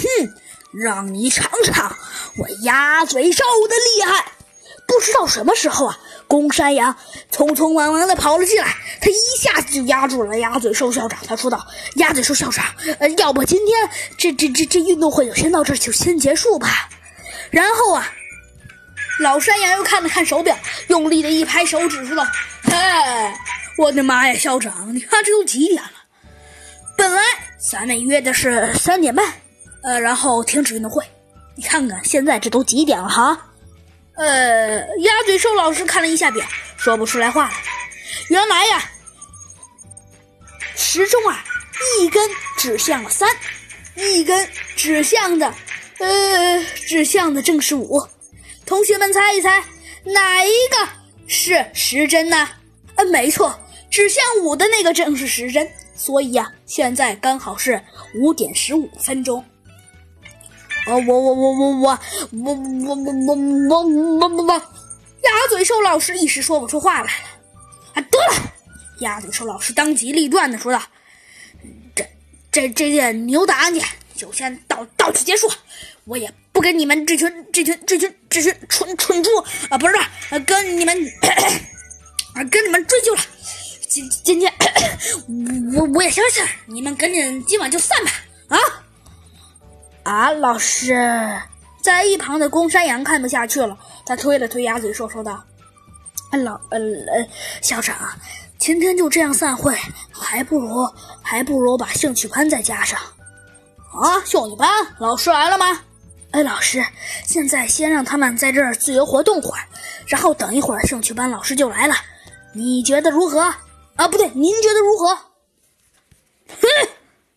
哼，让你尝尝我鸭嘴兽的厉害！不知道什么时候啊，公山羊匆匆忙忙的跑了进来，他一下子就压住了鸭嘴兽校长。他说道：“鸭嘴兽校长，呃，要不今天这这这这运动会就先到这儿，就先结束吧。”然后啊，老山羊又看了看手表，用力的一拍手指，说道：“嘿，我的妈呀，校长，你看这都几点了？本来咱们约的是三点半，呃，然后停止运动会。你看看现在这都几点了哈？”呃，鸭嘴兽老师看了一下表，说不出来话来。原来呀，时钟啊，一根指向了三，一根指向的，呃，指向的正是五。同学们猜一猜，哪一个是时针呢？呃，没错，指向五的那个正是时针。所以呀，现在刚好是五点十五分钟。我我我我我我我我我我我我我，鸭嘴兽老师一时说不出话来了。啊，得了！鸭嘴兽老师当机立断的说道：“这这这件牛的案件就先到到此结束，我也不跟你们这群这群这群这群蠢蠢猪啊，不是跟你们啊跟你们追究了。今今天 我我也消气儿，你们赶紧今晚就散吧啊！”啊，老师，在一旁的公山羊看不下去了，他推了推鸭嘴兽，说道：“老呃呃，校长，今天就这样散会，还不如还不如把兴趣班再加上。”啊，兴趣班老师来了吗？哎，老师，现在先让他们在这儿自由活动会儿，然后等一会儿兴趣班老师就来了，你觉得如何？啊，不对，您觉得如何？哼。